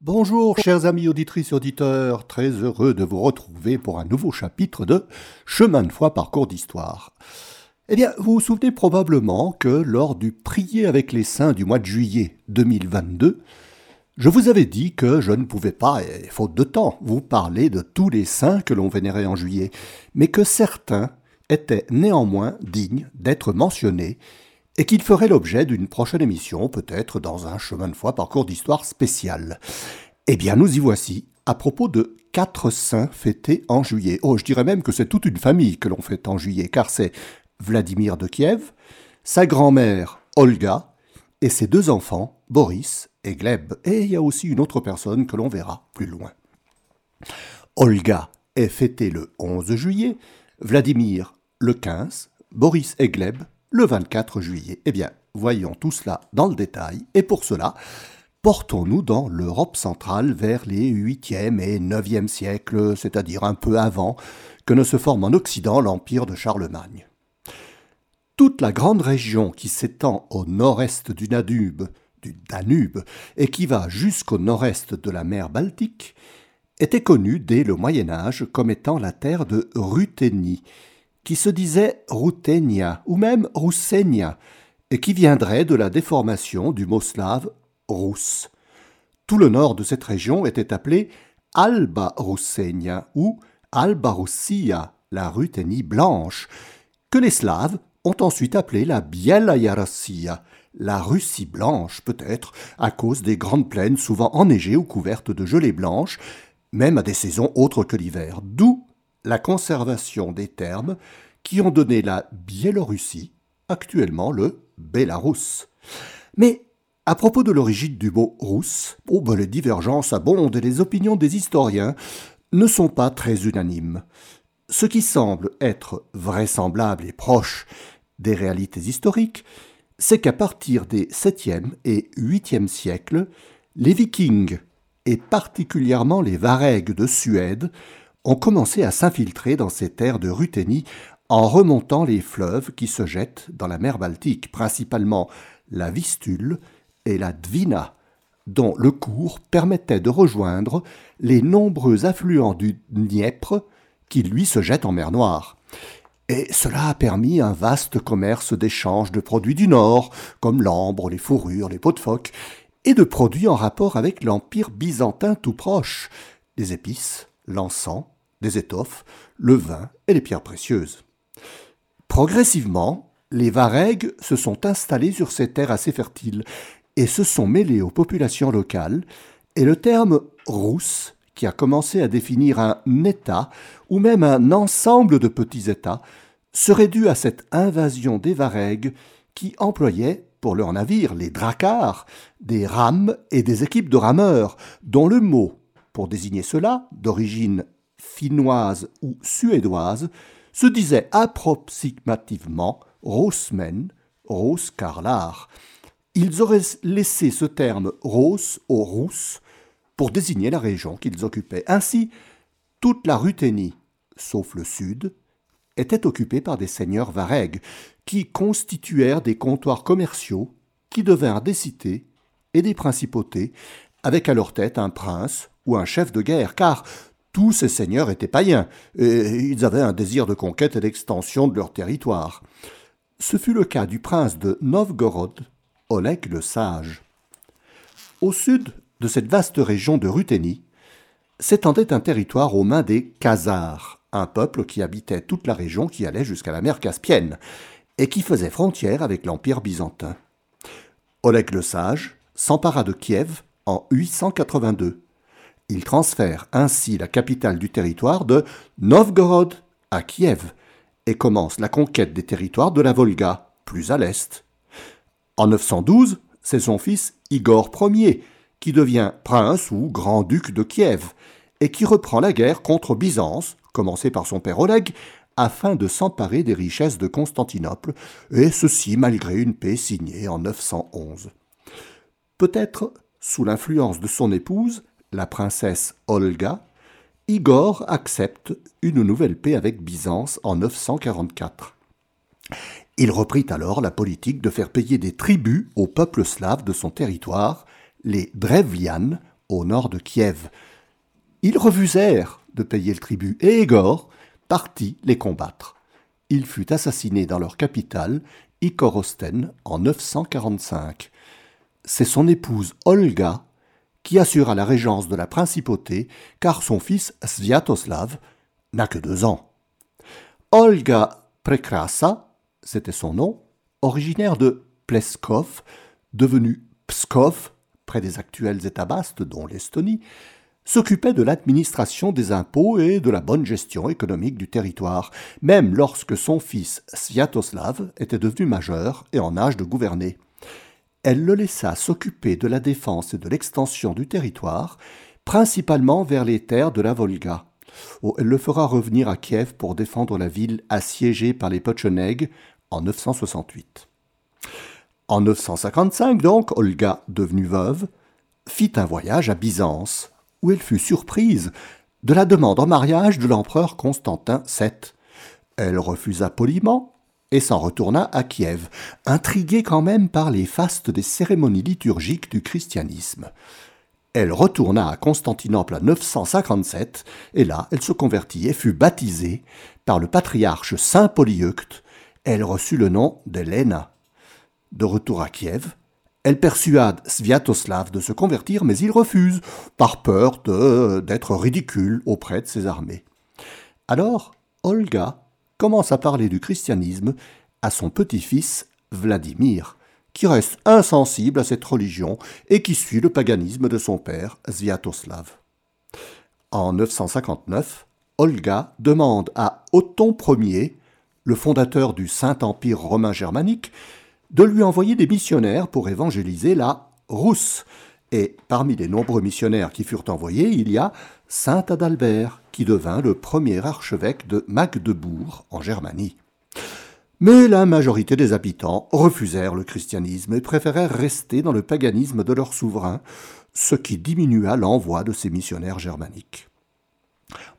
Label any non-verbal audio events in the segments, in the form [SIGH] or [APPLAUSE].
Bonjour chers amis auditrices et auditeurs, très heureux de vous retrouver pour un nouveau chapitre de Chemin de foi parcours d'histoire. Eh bien, vous vous souvenez probablement que lors du Prier avec les saints du mois de juillet 2022, je vous avais dit que je ne pouvais pas, et faute de temps, vous parler de tous les saints que l'on vénérait en juillet, mais que certains étaient néanmoins dignes d'être mentionnés et qu'il ferait l'objet d'une prochaine émission, peut-être dans un chemin de foi parcours d'histoire spécial. Eh bien, nous y voici, à propos de quatre saints fêtés en juillet. Oh, je dirais même que c'est toute une famille que l'on fête en juillet, car c'est Vladimir de Kiev, sa grand-mère Olga, et ses deux enfants, Boris et Gleb. Et il y a aussi une autre personne que l'on verra plus loin. Olga est fêtée le 11 juillet, Vladimir le 15, Boris et Gleb le 24 juillet. Eh bien, voyons tout cela dans le détail, et pour cela, portons-nous dans l'Europe centrale vers les 8e et 9e siècles, c'est-à-dire un peu avant que ne se forme en Occident l'empire de Charlemagne. Toute la grande région qui s'étend au nord-est du Danube, du Danube et qui va jusqu'au nord-est de la mer Baltique était connue dès le Moyen Âge comme étant la terre de Ruthénie, qui se disait Rutenia ou même Roussenia, et qui viendrait de la déformation du mot slave rousse. Tout le nord de cette région était appelé Alba Roussenia ou Alba Roussia, la Ruthénie blanche, que les Slaves ont ensuite appelé la Bielaya Russia, la Russie blanche peut-être, à cause des grandes plaines souvent enneigées ou couvertes de gelée blanche, même à des saisons autres que l'hiver, d'où la conservation des termes qui ont donné la Biélorussie, actuellement le Bélarus. Mais à propos de l'origine du mot russe, oh ben les divergences abondent et les opinions des historiens ne sont pas très unanimes. Ce qui semble être vraisemblable et proche des réalités historiques, c'est qu'à partir des 7e et 8e siècles, les Vikings, et particulièrement les Varegs de Suède, ont commencé à s'infiltrer dans ces terres de Ruthénie en remontant les fleuves qui se jettent dans la mer Baltique, principalement la Vistule et la Dvina, dont le cours permettait de rejoindre les nombreux affluents du Dniepr qui lui se jettent en mer Noire. Et cela a permis un vaste commerce d'échange de produits du Nord, comme l'ambre, les fourrures, les peaux de phoque, et de produits en rapport avec l'Empire byzantin tout proche, des épices, l'encens, des étoffes, le vin et les pierres précieuses. Progressivement, les Varegs se sont installés sur ces terres assez fertiles et se sont mêlés aux populations locales, et le terme rousse, qui a commencé à définir un État ou même un ensemble de petits États, serait dû à cette invasion des Varegs qui employaient pour leurs navires les dracars, des rames et des équipes de rameurs, dont le mot, pour désigner cela, d'origine finnoise ou suédoise, se disait approximativement Rosmen, Roskarlar. Ils auraient laissé ce terme Ros aux Rousses pour désigner la région qu'ils occupaient. Ainsi, toute la Ruthénie, sauf le sud, était occupée par des seigneurs varegs, qui constituèrent des comptoirs commerciaux qui devinrent des cités et des principautés, avec à leur tête un prince ou un chef de guerre, car tous ces seigneurs étaient païens, et ils avaient un désir de conquête et d'extension de leur territoire. Ce fut le cas du prince de Novgorod, Oleg le Sage. Au sud de cette vaste région de Ruthénie, s'étendait un territoire aux mains des Khazars, un peuple qui habitait toute la région qui allait jusqu'à la mer Caspienne, et qui faisait frontière avec l'Empire byzantin. Oleg le Sage s'empara de Kiev en 882 il transfère ainsi la capitale du territoire de Novgorod à Kiev et commence la conquête des territoires de la Volga, plus à l'est. En 912, c'est son fils Igor Ier qui devient prince ou grand-duc de Kiev et qui reprend la guerre contre Byzance, commencée par son père Oleg, afin de s'emparer des richesses de Constantinople, et ceci malgré une paix signée en 911. Peut-être sous l'influence de son épouse, la princesse Olga, Igor accepte une nouvelle paix avec Byzance en 944. Il reprit alors la politique de faire payer des tribus aux peuples slaves de son territoire, les Drevlianes au nord de Kiev. Ils refusèrent de payer le tribut et Igor partit les combattre. Il fut assassiné dans leur capitale, Ikorosten, en 945. C'est son épouse Olga qui assura la régence de la principauté, car son fils Sviatoslav n'a que deux ans. Olga Prekrasa, c'était son nom, originaire de Pleskov, devenu Pskov, près des actuels États basques, dont l'Estonie, s'occupait de l'administration des impôts et de la bonne gestion économique du territoire, même lorsque son fils Sviatoslav était devenu majeur et en âge de gouverner. Elle le laissa s'occuper de la défense et de l'extension du territoire, principalement vers les terres de la Volga. Oh, elle le fera revenir à Kiev pour défendre la ville assiégée par les Pecheneg en 968. En 955, donc, Olga, devenue veuve, fit un voyage à Byzance, où elle fut surprise de la demande en mariage de l'empereur Constantin VII. Elle refusa poliment et s'en retourna à Kiev, intriguée quand même par les fastes des cérémonies liturgiques du christianisme. Elle retourna à Constantinople en 957, et là elle se convertit et fut baptisée par le patriarche Saint Polyeucte. Elle reçut le nom d'Helena. De retour à Kiev, elle persuade Sviatoslav de se convertir, mais il refuse, par peur d'être ridicule auprès de ses armées. Alors, Olga commence à parler du christianisme à son petit-fils Vladimir, qui reste insensible à cette religion et qui suit le paganisme de son père, Sviatoslav. En 959, Olga demande à Othon Ier, le fondateur du Saint-Empire romain germanique, de lui envoyer des missionnaires pour évangéliser la Rousse. Et parmi les nombreux missionnaires qui furent envoyés, il y a Saint Adalbert, qui devint le premier archevêque de Magdebourg en Germanie. Mais la majorité des habitants refusèrent le christianisme et préférèrent rester dans le paganisme de leur souverain, ce qui diminua l'envoi de ces missionnaires germaniques.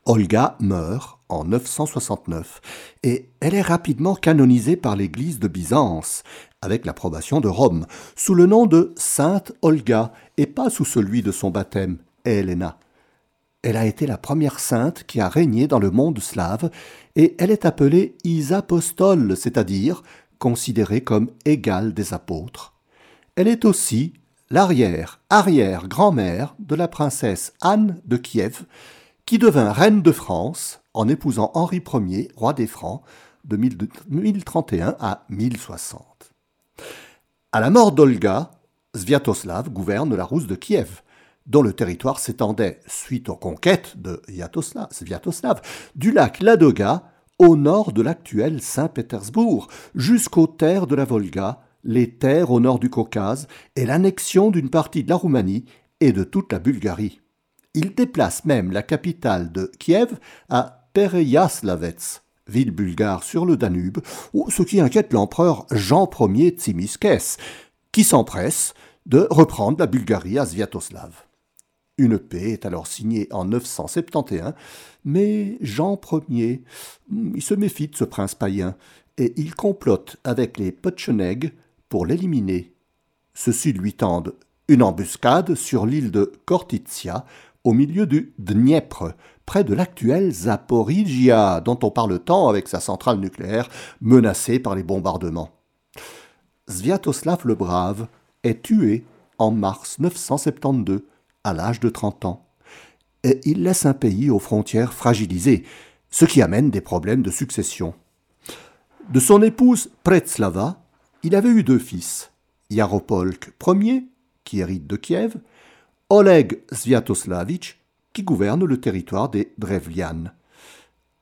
Olga meurt en 969 et elle est rapidement canonisée par l'Église de Byzance, avec l'approbation de Rome, sous le nom de Sainte Olga et pas sous celui de son baptême, Helena. Elle a été la première sainte qui a régné dans le monde slave et elle est appelée Isapostole, c'est-à-dire considérée comme égale des apôtres. Elle est aussi l'arrière-arrière-grand-mère de la princesse Anne de Kiev, qui devint reine de France en épousant Henri Ier, roi des Francs, de 1031 à 1060. À la mort d'Olga, Sviatoslav gouverne la Rousse de Kiev, dont le territoire s'étendait, suite aux conquêtes de Sviatoslav, du lac Ladoga au nord de l'actuel Saint-Pétersbourg, jusqu'aux terres de la Volga, les terres au nord du Caucase et l'annexion d'une partie de la Roumanie et de toute la Bulgarie. Il déplace même la capitale de Kiev à Pereyaslavets, ville bulgare sur le Danube, ce qui inquiète l'empereur Jean Ier Tsimiskès, qui s'empresse de reprendre la Bulgarie à Sviatoslav. Une paix est alors signée en 971, mais Jean Ier hmm, se méfie de ce prince païen et il complote avec les Pecheneg pour l'éliminer. Ceux-ci lui tendent une embuscade sur l'île de Kortitsia, au milieu du Dniepr, près de l'actuelle Zaporizhia, dont on parle tant avec sa centrale nucléaire menacée par les bombardements. Sviatoslav le Brave est tué en mars 972, à l'âge de 30 ans. Et il laisse un pays aux frontières fragilisées, ce qui amène des problèmes de succession. De son épouse Pretslava, il avait eu deux fils, Yaropolk Ier, qui hérite de Kiev, Oleg Sviatoslavitch, qui gouverne le territoire des Drevlian.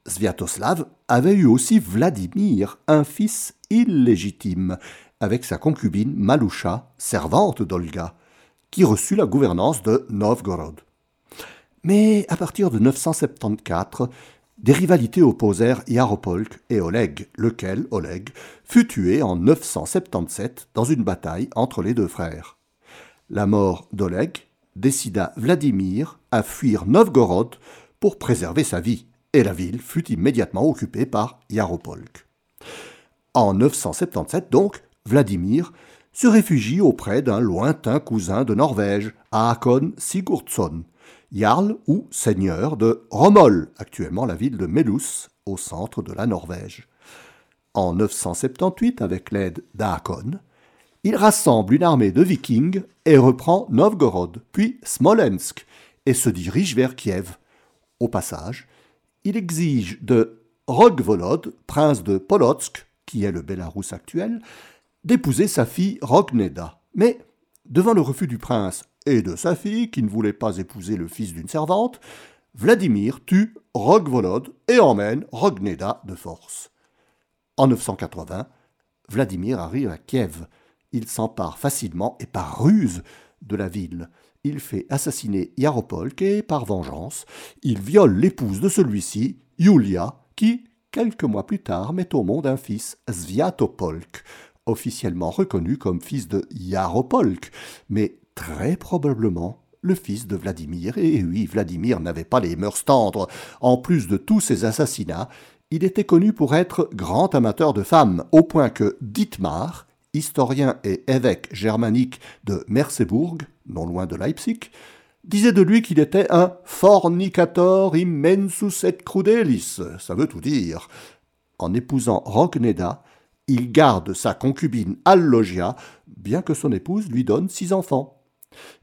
Sviatoslav avait eu aussi Vladimir, un fils illégitime, avec sa concubine Maloucha, servante d'Olga, qui reçut la gouvernance de Novgorod. Mais à partir de 974, des rivalités opposèrent Yaropolk et Oleg, lequel, Oleg, fut tué en 977 dans une bataille entre les deux frères. La mort d'Oleg décida Vladimir à fuir Novgorod pour préserver sa vie, et la ville fut immédiatement occupée par Yaropolk. En 977 donc, Vladimir se réfugie auprès d'un lointain cousin de Norvège, Haakon Sigurdsson, jarl ou seigneur de Romol, actuellement la ville de Melus, au centre de la Norvège. En 978, avec l'aide d'Haakon, il rassemble une armée de vikings et reprend Novgorod, puis Smolensk, et se dirige vers Kiev. Au passage, il exige de Rogvolod, prince de Polotsk, qui est le Bélarus actuel, d'épouser sa fille Rogneda. Mais, devant le refus du prince et de sa fille, qui ne voulait pas épouser le fils d'une servante, Vladimir tue Rogvolod et emmène Rogneda de force. En 980, Vladimir arrive à Kiev. Il s'empare facilement et par ruse de la ville. Fait assassiner Yaropolk et, par vengeance, il viole l'épouse de celui-ci, Yulia, qui, quelques mois plus tard, met au monde un fils, Sviatopolk, officiellement reconnu comme fils de Yaropolk, mais très probablement le fils de Vladimir. Et oui, Vladimir n'avait pas les mœurs tendres. En plus de tous ses assassinats, il était connu pour être grand amateur de femmes, au point que Dietmar, historien et évêque germanique de Merseburg, non loin de Leipzig, disait de lui qu'il était un fornicator immensus et crudelis, ça veut tout dire. En épousant Rogneda, il garde sa concubine Allogia, bien que son épouse lui donne six enfants.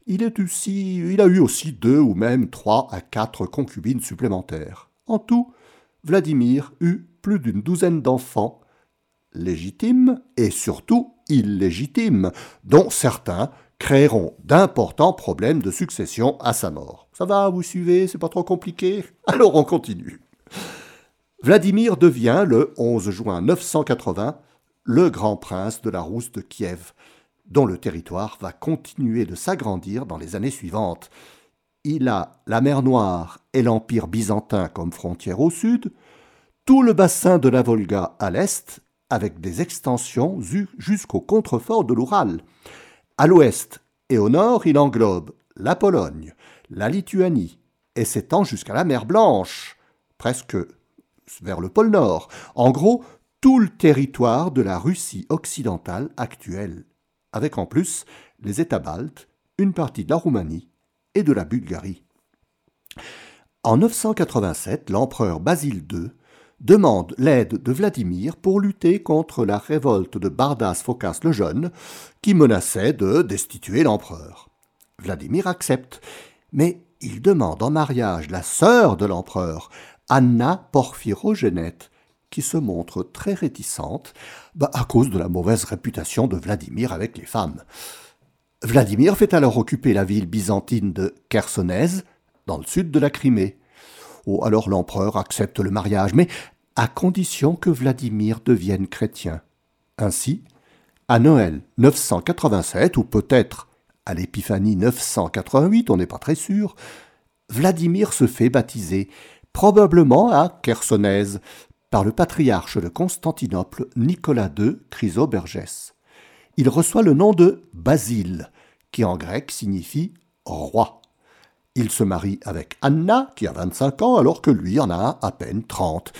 Il, est aussi, il a eu aussi deux ou même trois à quatre concubines supplémentaires. En tout, Vladimir eut plus d'une douzaine d'enfants, légitimes et surtout illégitimes, dont certains créeront d'importants problèmes de succession à sa mort. Ça va, vous suivez, c'est pas trop compliqué? [LAUGHS] Alors on continue. Vladimir devient, le 11 juin 980, le grand prince de la Rousse de Kiev, dont le territoire va continuer de s'agrandir dans les années suivantes. Il a la mer Noire et l'Empire byzantin comme frontière au sud, tout le bassin de la Volga à l'est, avec des extensions jusqu'au contrefort de l'Oural. À l'ouest et au nord, il englobe la Pologne, la Lituanie, et s'étend jusqu'à la mer Blanche, presque vers le pôle Nord. En gros, tout le territoire de la Russie occidentale actuelle, avec en plus les États baltes, une partie de la Roumanie et de la Bulgarie. En 987, l'empereur Basile II demande l'aide de Vladimir pour lutter contre la révolte de Bardas Phocas le Jeune, qui menaçait de destituer l'empereur. Vladimir accepte, mais il demande en mariage la sœur de l'empereur, Anna Porphyrogenète, qui se montre très réticente bah, à cause de la mauvaise réputation de Vladimir avec les femmes. Vladimir fait alors occuper la ville byzantine de Chersonèse, dans le sud de la Crimée. Alors l'empereur accepte le mariage, mais à condition que Vladimir devienne chrétien. Ainsi, à Noël 987, ou peut-être à l'Épiphanie 988, on n'est pas très sûr, Vladimir se fait baptiser, probablement à Chersonèse, par le patriarche de Constantinople Nicolas II Chrysobergès. Il reçoit le nom de Basile, qui en grec signifie roi. Il se marie avec Anna, qui a 25 ans, alors que lui en a à peine 30,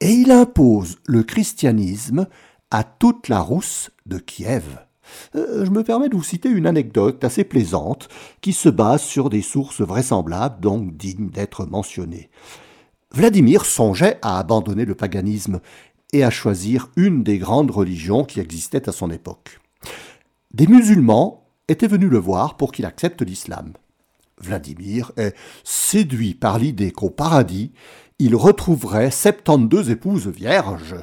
et il impose le christianisme à toute la rousse de Kiev. Euh, je me permets de vous citer une anecdote assez plaisante qui se base sur des sources vraisemblables, donc dignes d'être mentionnées. Vladimir songeait à abandonner le paganisme et à choisir une des grandes religions qui existaient à son époque. Des musulmans étaient venus le voir pour qu'il accepte l'islam. Vladimir est séduit par l'idée qu'au paradis, il retrouverait 72 épouses vierges.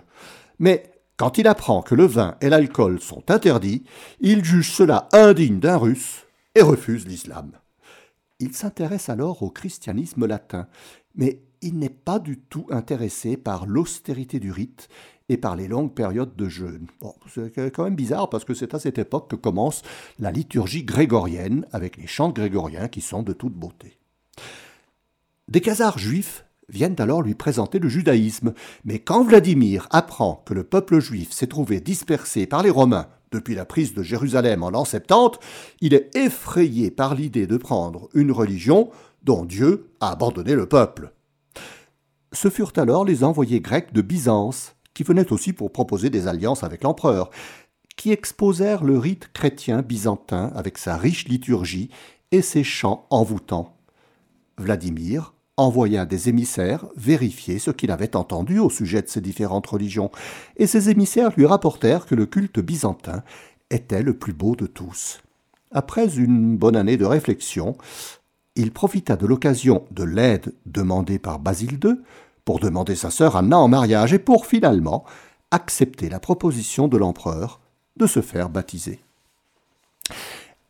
Mais quand il apprend que le vin et l'alcool sont interdits, il juge cela indigne d'un russe et refuse l'islam. Il s'intéresse alors au christianisme latin, mais il n'est pas du tout intéressé par l'austérité du rite et par les longues périodes de jeûne. c'est quand même bizarre parce que c'est à cette époque que commence la liturgie grégorienne avec les chants grégoriens qui sont de toute beauté. Des khazars juifs viennent alors lui présenter le judaïsme, mais quand Vladimir apprend que le peuple juif s'est trouvé dispersé par les Romains depuis la prise de Jérusalem en l'an 70, il est effrayé par l'idée de prendre une religion dont Dieu a abandonné le peuple ce furent alors les envoyés grecs de Byzance, qui venaient aussi pour proposer des alliances avec l'empereur, qui exposèrent le rite chrétien byzantin avec sa riche liturgie et ses chants envoûtants. Vladimir envoya des émissaires vérifier ce qu'il avait entendu au sujet de ces différentes religions, et ces émissaires lui rapportèrent que le culte byzantin était le plus beau de tous. Après une bonne année de réflexion, il profita de l'occasion de l'aide demandée par Basile II pour demander sa sœur Anna en mariage et pour finalement accepter la proposition de l'empereur de se faire baptiser.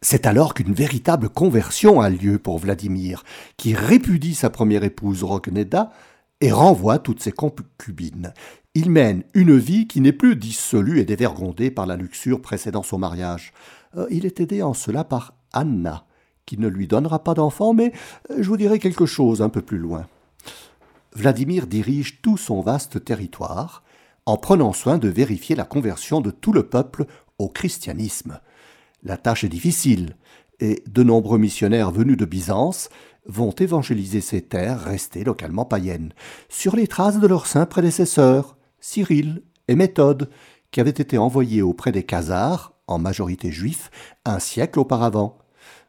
C'est alors qu'une véritable conversion a lieu pour Vladimir, qui répudie sa première épouse Rogneda et renvoie toutes ses concubines. Il mène une vie qui n'est plus dissolue et dévergondée par la luxure précédant son mariage. Euh, il est aidé en cela par Anna, qui ne lui donnera pas d'enfant, mais euh, je vous dirai quelque chose un peu plus loin. Vladimir dirige tout son vaste territoire en prenant soin de vérifier la conversion de tout le peuple au christianisme. La tâche est difficile, et de nombreux missionnaires venus de Byzance vont évangéliser ces terres restées localement païennes, sur les traces de leurs saints prédécesseurs, Cyril et Méthode, qui avaient été envoyés auprès des Khazars, en majorité juifs, un siècle auparavant.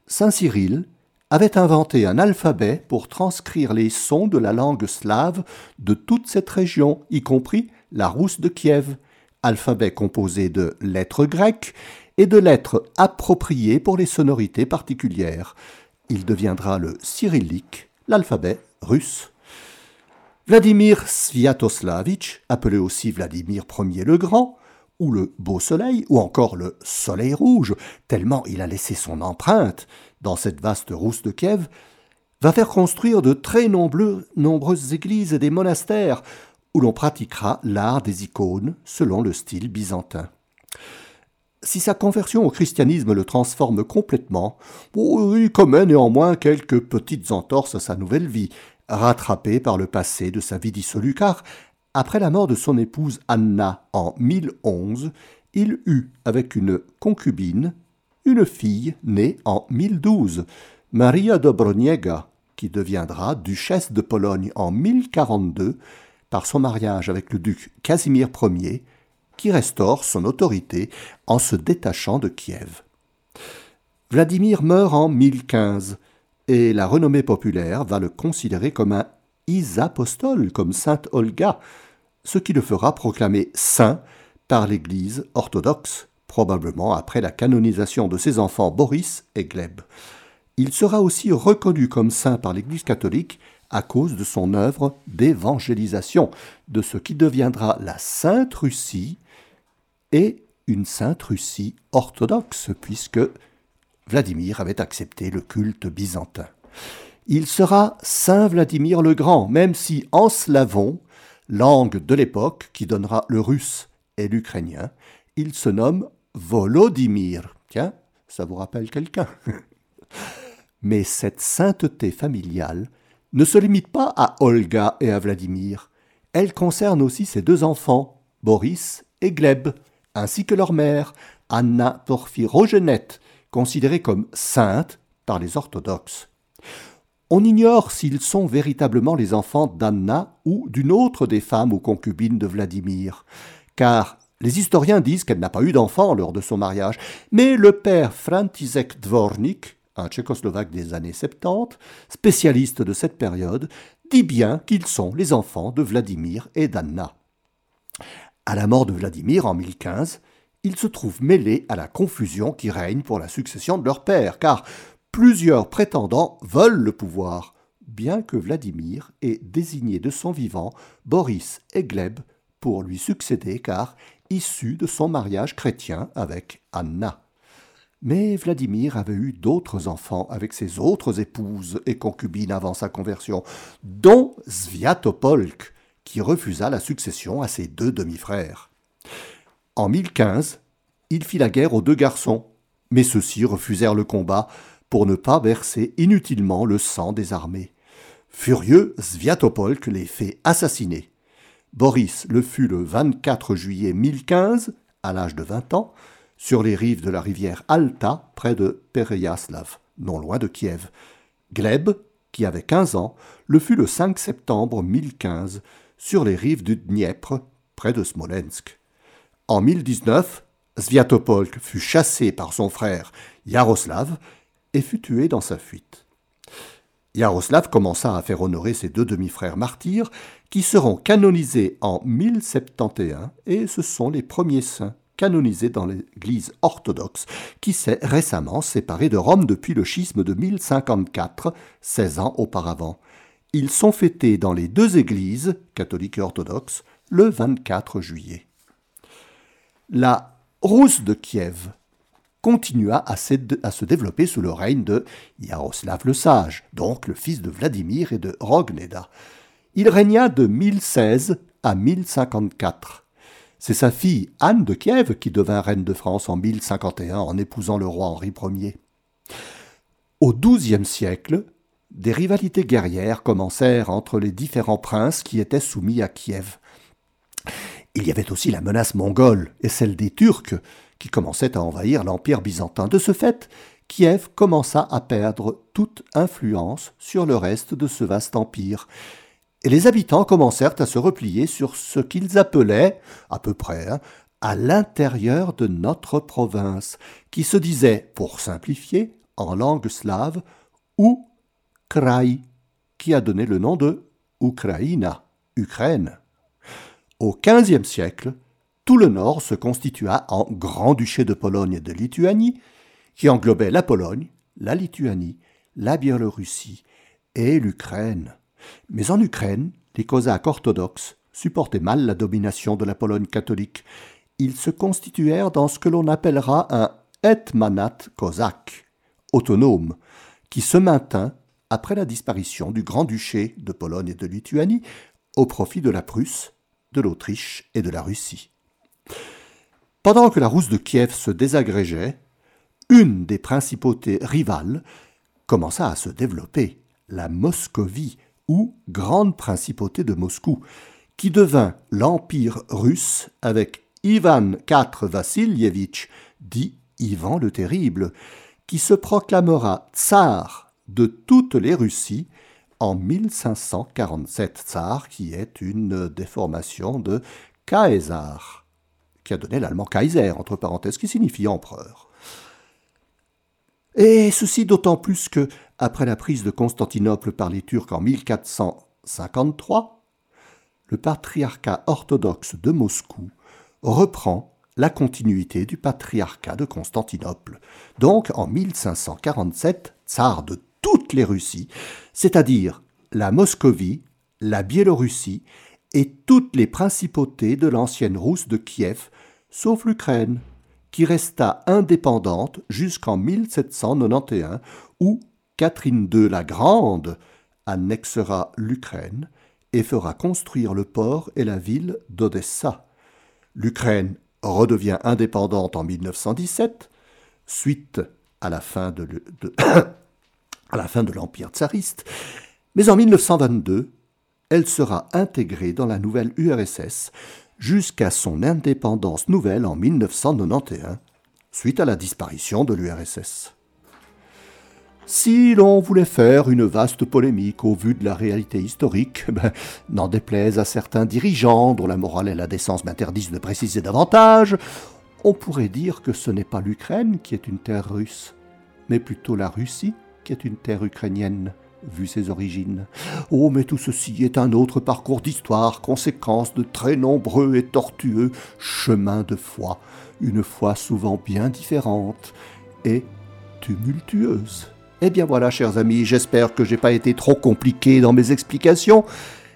Saint Cyril avait inventé un alphabet pour transcrire les sons de la langue slave de toute cette région, y compris la rousse de Kiev, alphabet composé de lettres grecques et de lettres appropriées pour les sonorités particulières. Il deviendra le cyrillique, l'alphabet russe. Vladimir Sviatoslavitch, appelé aussi Vladimir Ier le Grand, ou le Beau Soleil, ou encore le Soleil Rouge, tellement il a laissé son empreinte dans cette vaste rousse de Kiev, va faire construire de très nombreuses églises et des monastères où l'on pratiquera l'art des icônes selon le style byzantin. Si sa conversion au christianisme le transforme complètement, il commet néanmoins quelques petites entorses à sa nouvelle vie, rattrapée par le passé de sa vie dissolue, car, après la mort de son épouse Anna en 1011, il eut avec une concubine une fille née en 1012, Maria Dobroniega, qui deviendra duchesse de Pologne en 1042 par son mariage avec le duc Casimir Ier, qui restaure son autorité en se détachant de Kiev. Vladimir meurt en 1015 et la renommée populaire va le considérer comme un isapostole, comme sainte Olga, ce qui le fera proclamer saint par l'Église orthodoxe, probablement après la canonisation de ses enfants Boris et Gleb. Il sera aussi reconnu comme saint par l'Église catholique à cause de son œuvre d'évangélisation, de ce qui deviendra la Sainte Russie et une Sainte Russie orthodoxe, puisque Vladimir avait accepté le culte byzantin. Il sera Saint Vladimir le Grand, même si en slavon, langue de l'époque qui donnera le russe et l'ukrainien, il se nomme Volodymyr. Tiens, ça vous rappelle quelqu'un [LAUGHS] Mais cette sainteté familiale ne se limite pas à Olga et à Vladimir. Elle concerne aussi ses deux enfants, Boris et Gleb, ainsi que leur mère, Anna Porphyrogenette, considérée comme sainte par les orthodoxes. On ignore s'ils sont véritablement les enfants d'Anna ou d'une autre des femmes ou concubines de Vladimir, car les historiens disent qu'elle n'a pas eu d'enfant lors de son mariage, mais le père František Dvornik un tchécoslovaque des années 70, spécialiste de cette période, dit bien qu'ils sont les enfants de Vladimir et d'Anna. À la mort de Vladimir en 1015, ils se trouvent mêlés à la confusion qui règne pour la succession de leur père, car plusieurs prétendants veulent le pouvoir, bien que Vladimir ait désigné de son vivant Boris et Gleb pour lui succéder, car issu de son mariage chrétien avec Anna. Mais Vladimir avait eu d'autres enfants avec ses autres épouses et concubines avant sa conversion, dont Sviatopolk, qui refusa la succession à ses deux demi-frères. En 1015, il fit la guerre aux deux garçons, mais ceux-ci refusèrent le combat pour ne pas verser inutilement le sang des armées. Furieux, Sviatopolk les fait assassiner. Boris le fut le 24 juillet 1015, à l'âge de 20 ans, sur les rives de la rivière Alta, près de Pereyaslav, non loin de Kiev. Gleb, qui avait 15 ans, le fut le 5 septembre 1015, sur les rives du Dniepr, près de Smolensk. En 1019, Sviatopolk fut chassé par son frère Yaroslav et fut tué dans sa fuite. Yaroslav commença à faire honorer ses deux demi-frères martyrs qui seront canonisés en 1071 et ce sont les premiers saints canonisés dans l'Église orthodoxe qui s'est récemment séparée de Rome depuis le schisme de 1054, 16 ans auparavant. Ils sont fêtés dans les deux églises, catholiques et orthodoxes, le 24 juillet. La Rousse de Kiev continua à se, développer sous le règne de Yaroslav le Sage, donc le fils de Vladimir et de Rogneda. Il régna de 1016 à 1054. C'est sa fille Anne de Kiev qui devint reine de France en 1051 en épousant le roi Henri Ier. Au XIIe siècle, des rivalités guerrières commencèrent entre les différents princes qui étaient soumis à Kiev. Il y avait aussi la menace mongole et celle des Turcs qui commençaient à envahir l'Empire byzantin. De ce fait, Kiev commença à perdre toute influence sur le reste de ce vaste empire, et les habitants commencèrent à se replier sur ce qu'ils appelaient, à peu près, hein, à l'intérieur de notre province, qui se disait, pour simplifier, en langue slave, ou Krai, qui a donné le nom de Ukraina, Ukraine. Au XVe siècle, tout le nord se constitua en Grand-Duché de Pologne et de Lituanie, qui englobait la Pologne, la Lituanie, la Biélorussie et l'Ukraine. Mais en Ukraine, les Cosaques orthodoxes supportaient mal la domination de la Pologne catholique. Ils se constituèrent dans ce que l'on appellera un etmanat cosaque, autonome, qui se maintint après la disparition du Grand-Duché de Pologne et de Lituanie au profit de la Prusse, de l'Autriche et de la Russie. Pendant que la Rousse de Kiev se désagrégeait, une des principautés rivales commença à se développer, la Moscovie, ou Grande Principauté de Moscou, qui devint l'Empire russe avec Ivan IV Vassilievitch, dit Ivan le Terrible, qui se proclamera tsar de toutes les Russies en 1547. Tsar qui est une déformation de Kaiser, qui a donné l'allemand Kaiser, entre parenthèses, qui signifie empereur. Et ceci d'autant plus que, après la prise de Constantinople par les Turcs en 1453, le patriarcat orthodoxe de Moscou reprend la continuité du patriarcat de Constantinople. Donc en 1547, tsar de toutes les Russies, c'est-à-dire la Moscovie, la Biélorussie et toutes les principautés de l'ancienne Rousse de Kiev, sauf l'Ukraine, qui resta indépendante jusqu'en 1791, où Catherine II la Grande annexera l'Ukraine et fera construire le port et la ville d'Odessa. L'Ukraine redevient indépendante en 1917, suite [COUGHS] à la fin de, l'Empire tsariste, mais en 1922, elle sera intégrée dans la nouvelle URSS jusqu'à son indépendance nouvelle en 1991, suite à la disparition de l'URSS. Si l'on voulait faire une vaste polémique au vu de la réalité historique, [LAUGHS] ben, n'en déplaise à certains dirigeants dont la morale et la décence m'interdisent de préciser davantage, on pourrait dire que ce n'est pas l'Ukraine qui est une terre russe, mais plutôt la Russie qui est une terre ukrainienne vu ses origines. Oh, mais tout ceci est un autre parcours d'histoire, conséquence de très nombreux et tortueux chemins de foi, une foi souvent bien différente et tumultueuse. Eh bien voilà, chers amis, j'espère que j'ai pas été trop compliqué dans mes explications,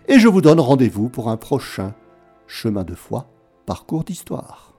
et je vous donne rendez-vous pour un prochain chemin de foi, parcours d'histoire.